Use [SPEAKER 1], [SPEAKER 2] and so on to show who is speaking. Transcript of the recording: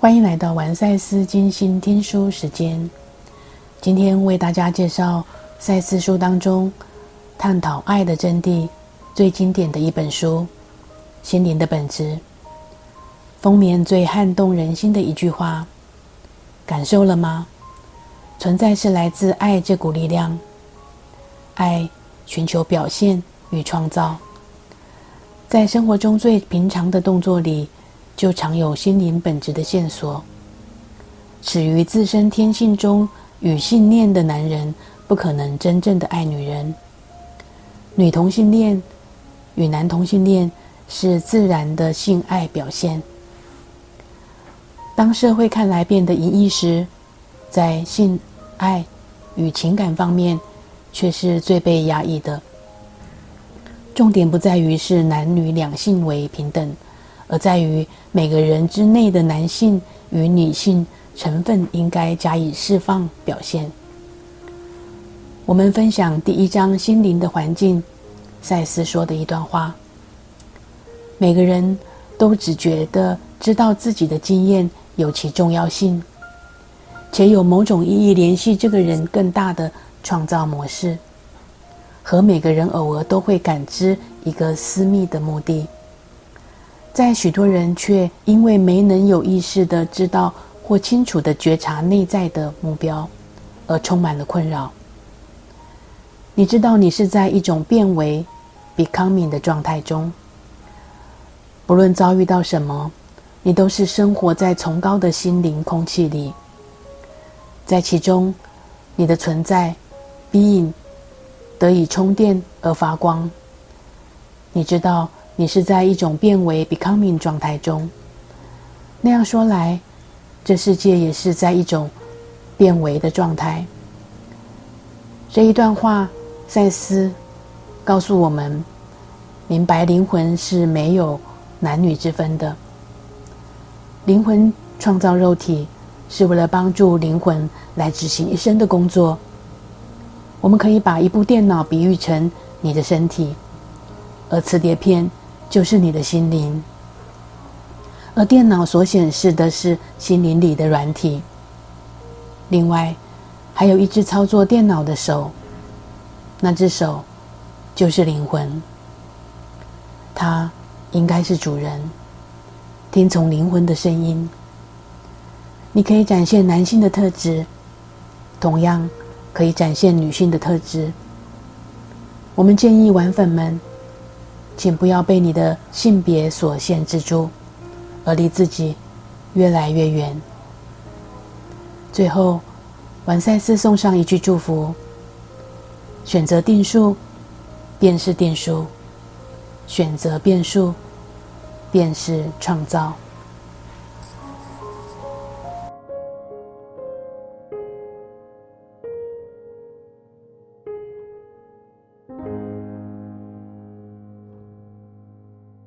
[SPEAKER 1] 欢迎来到完赛斯精心听书时间。今天为大家介绍赛斯书当中探讨爱的真谛最经典的一本书《心灵的本质》。封面最撼动人心的一句话，感受了吗？存在是来自爱这股力量，爱寻求表现与创造，在生活中最平常的动作里。就常有心灵本质的线索。始于自身天性中与信念的男人，不可能真正的爱女人。女同性恋与男同性恋是自然的性爱表现。当社会看来变得淫逸时，在性爱与情感方面，却是最被压抑的。重点不在于是男女两性为平等。而在于每个人之内的男性与女性成分应该加以释放表现。我们分享第一章心灵的环境，赛斯说的一段话：每个人都只觉得知道自己的经验有其重要性，且有某种意义联系这个人更大的创造模式，和每个人偶尔都会感知一个私密的目的。在许多人却因为没能有意识的知道或清楚的觉察内在的目标，而充满了困扰。你知道，你是在一种变为 becoming 的状态中。不论遭遇到什么，你都是生活在崇高的心灵空气里，在其中，你的存在 being 得以充电而发光。你知道。你是在一种变为 becoming 状态中。那样说来，这世界也是在一种变为的状态。这一段话，赛斯告诉我们：明白灵魂是没有男女之分的。灵魂创造肉体，是为了帮助灵魂来执行一生的工作。我们可以把一部电脑比喻成你的身体，而磁碟片。就是你的心灵，而电脑所显示的是心灵里的软体。另外，还有一只操作电脑的手，那只手就是灵魂。它应该是主人，听从灵魂的声音。你可以展现男性的特质，同样可以展现女性的特质。我们建议玩粉们。请不要被你的性别所限制住，而离自己越来越远。最后，完赛斯送上一句祝福：选择定数，便是定数；选择变数，便是创造。